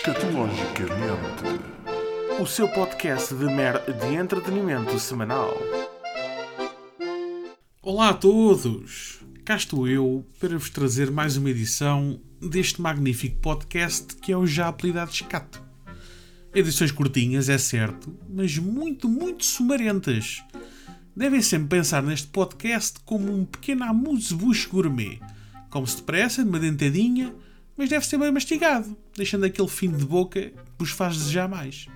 Escatologicamente, o seu podcast de, mer de entretenimento semanal. Olá a todos! Cá estou eu para vos trazer mais uma edição deste magnífico podcast que é o já apelidado Escato. Edições curtinhas, é certo, mas muito, muito sumarentas. Devem sempre pensar neste podcast como um pequeno amuse-bouche gourmet, como se depressa, numa dentadinha, mas deve ser bem mastigado, deixando aquele fim de boca que vos faz desejar mais.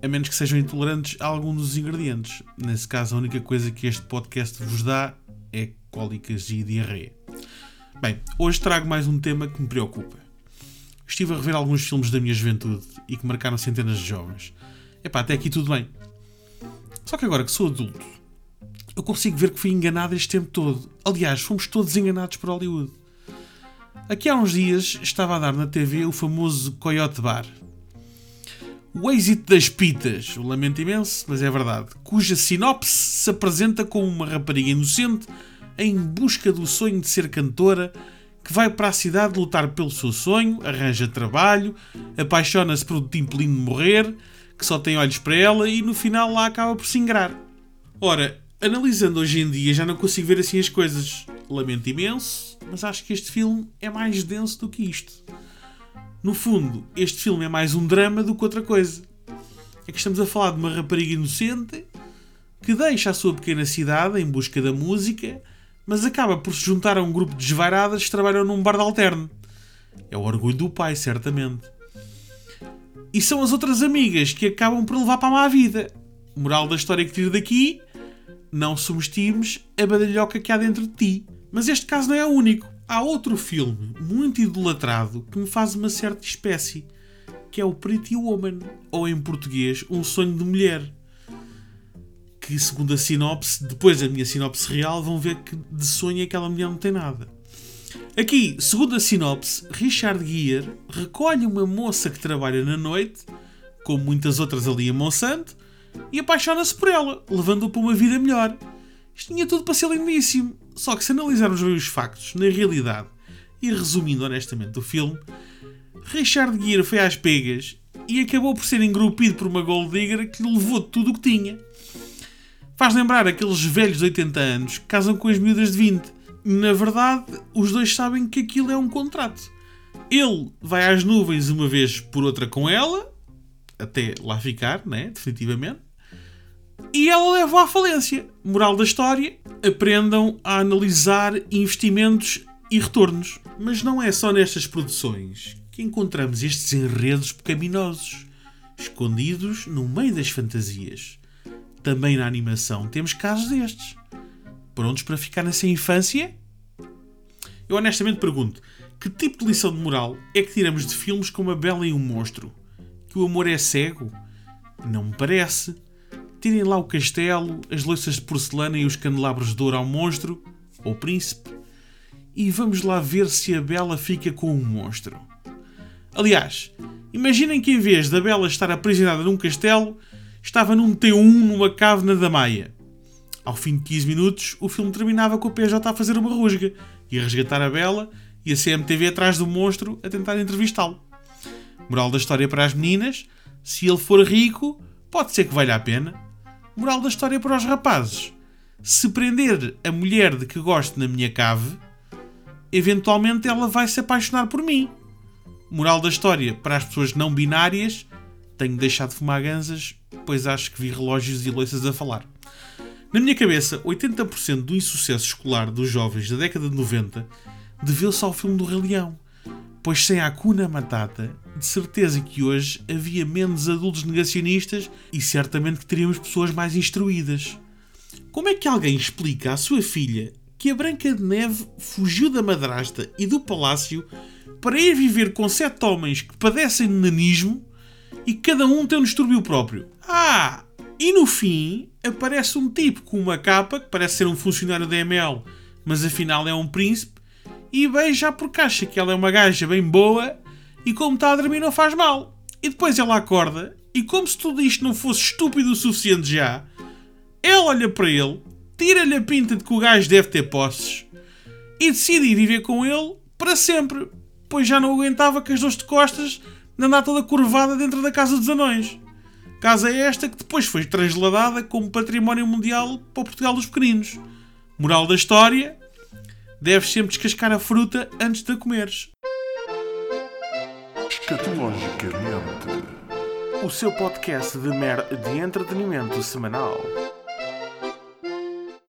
A menos que sejam intolerantes a algum dos ingredientes. Nesse caso, a única coisa que este podcast vos dá é cólicas e diarreia. Bem, hoje trago mais um tema que me preocupa. Estive a rever alguns filmes da minha juventude e que marcaram centenas de jovens. Epá, até aqui tudo bem. Só que agora que sou adulto, eu consigo ver que fui enganado este tempo todo. Aliás, fomos todos enganados por Hollywood. Aqui há uns dias estava a dar na TV o famoso Coyote Bar. O êxito das pitas, o lamento imenso, mas é verdade, cuja sinopse se apresenta como uma rapariga inocente em busca do sonho de ser cantora que vai para a cidade lutar pelo seu sonho, arranja trabalho, apaixona-se por um lindo de morrer, que só tem olhos para ela e no final lá acaba por se ingrar. Ora, analisando hoje em dia já não consigo ver assim as coisas. Lamento imenso, mas acho que este filme é mais denso do que isto. No fundo, este filme é mais um drama do que outra coisa. É que estamos a falar de uma rapariga inocente que deixa a sua pequena cidade em busca da música, mas acaba por se juntar a um grupo de desvairadas que trabalham num bar de alterno. É o orgulho do pai, certamente. E são as outras amigas que acabam por levar para a má vida. Moral da história que tiro daqui: não subestimes a badalhoca que há dentro de ti. Mas este caso não é o único. Há outro filme muito idolatrado que me faz uma certa espécie, que é o Pretty Woman, ou em português, Um Sonho de Mulher. Que, segundo a sinopse, depois da minha sinopse real, vão ver que de sonho aquela mulher não tem nada. Aqui, segundo a sinopse, Richard Gere recolhe uma moça que trabalha na noite, como muitas outras ali em Monsanto, e apaixona-se por ela, levando-a para uma vida melhor. Isto tinha tudo para ser lindíssimo. Só que se analisarmos bem os factos, na realidade, e resumindo honestamente o filme, Richard Gere foi às pegas e acabou por ser engrupido por uma gold digger que lhe levou tudo o que tinha. Faz lembrar aqueles velhos de 80 anos que casam com as miúdas de 20. Na verdade, os dois sabem que aquilo é um contrato. Ele vai às nuvens uma vez por outra com ela, até lá ficar, né? Definitivamente. E ela leva à falência. Moral da história: aprendam a analisar investimentos e retornos. Mas não é só nestas produções que encontramos estes enredos pecaminosos, escondidos no meio das fantasias. Também na animação temos casos destes. Prontos para ficar nessa infância? Eu honestamente pergunto: que tipo de lição de moral é que tiramos de filmes como A Bela e o Monstro? Que o amor é cego? Não me parece. Tirem lá o castelo, as louças de porcelana e os candelabros de ouro ao monstro, ou príncipe, e vamos lá ver se a Bela fica com o monstro. Aliás, imaginem que em vez da Bela estar aprisionada num castelo, estava num T1 numa cave da Maia. Ao fim de 15 minutos, o filme terminava com o PJ a fazer uma rusga e a resgatar a Bela e a CMTV atrás do monstro a tentar entrevistá-lo. Moral da história para as meninas: se ele for rico, pode ser que valha a pena. Moral da história para os rapazes: se prender a mulher de que gosto na minha cave, eventualmente ela vai se apaixonar por mim. Moral da história para as pessoas não binárias: tenho deixado de fumar ganzas, pois acho que vi relógios e louças a falar. Na minha cabeça, 80% do insucesso escolar dos jovens da década de 90 deveu-se ao filme do Rei Leão. Pois sem a Hakuna Matata, de certeza que hoje havia menos adultos negacionistas e certamente que teríamos pessoas mais instruídas. Como é que alguém explica à sua filha que a Branca de Neve fugiu da madrasta e do palácio para ir viver com sete homens que padecem de nanismo e cada um tem um distúrbio próprio? Ah! E no fim aparece um tipo com uma capa que parece ser um funcionário da ML, mas afinal é um príncipe e beija porque acha que ela é uma gaja bem boa e como está a dormir não faz mal. E depois ela acorda e como se tudo isto não fosse estúpido o suficiente já, ela olha para ele, tira-lhe a pinta de que o gajo deve ter posses e decide ir viver com ele para sempre, pois já não aguentava que as dores de costas de andar toda curvada dentro da Casa dos Anões. Casa esta que depois foi transladada como património mundial para o Portugal dos Pequeninos. Moral da história: deves sempre descascar a fruta antes de a comeres. Escatologicamente. O seu podcast de mer de entretenimento semanal.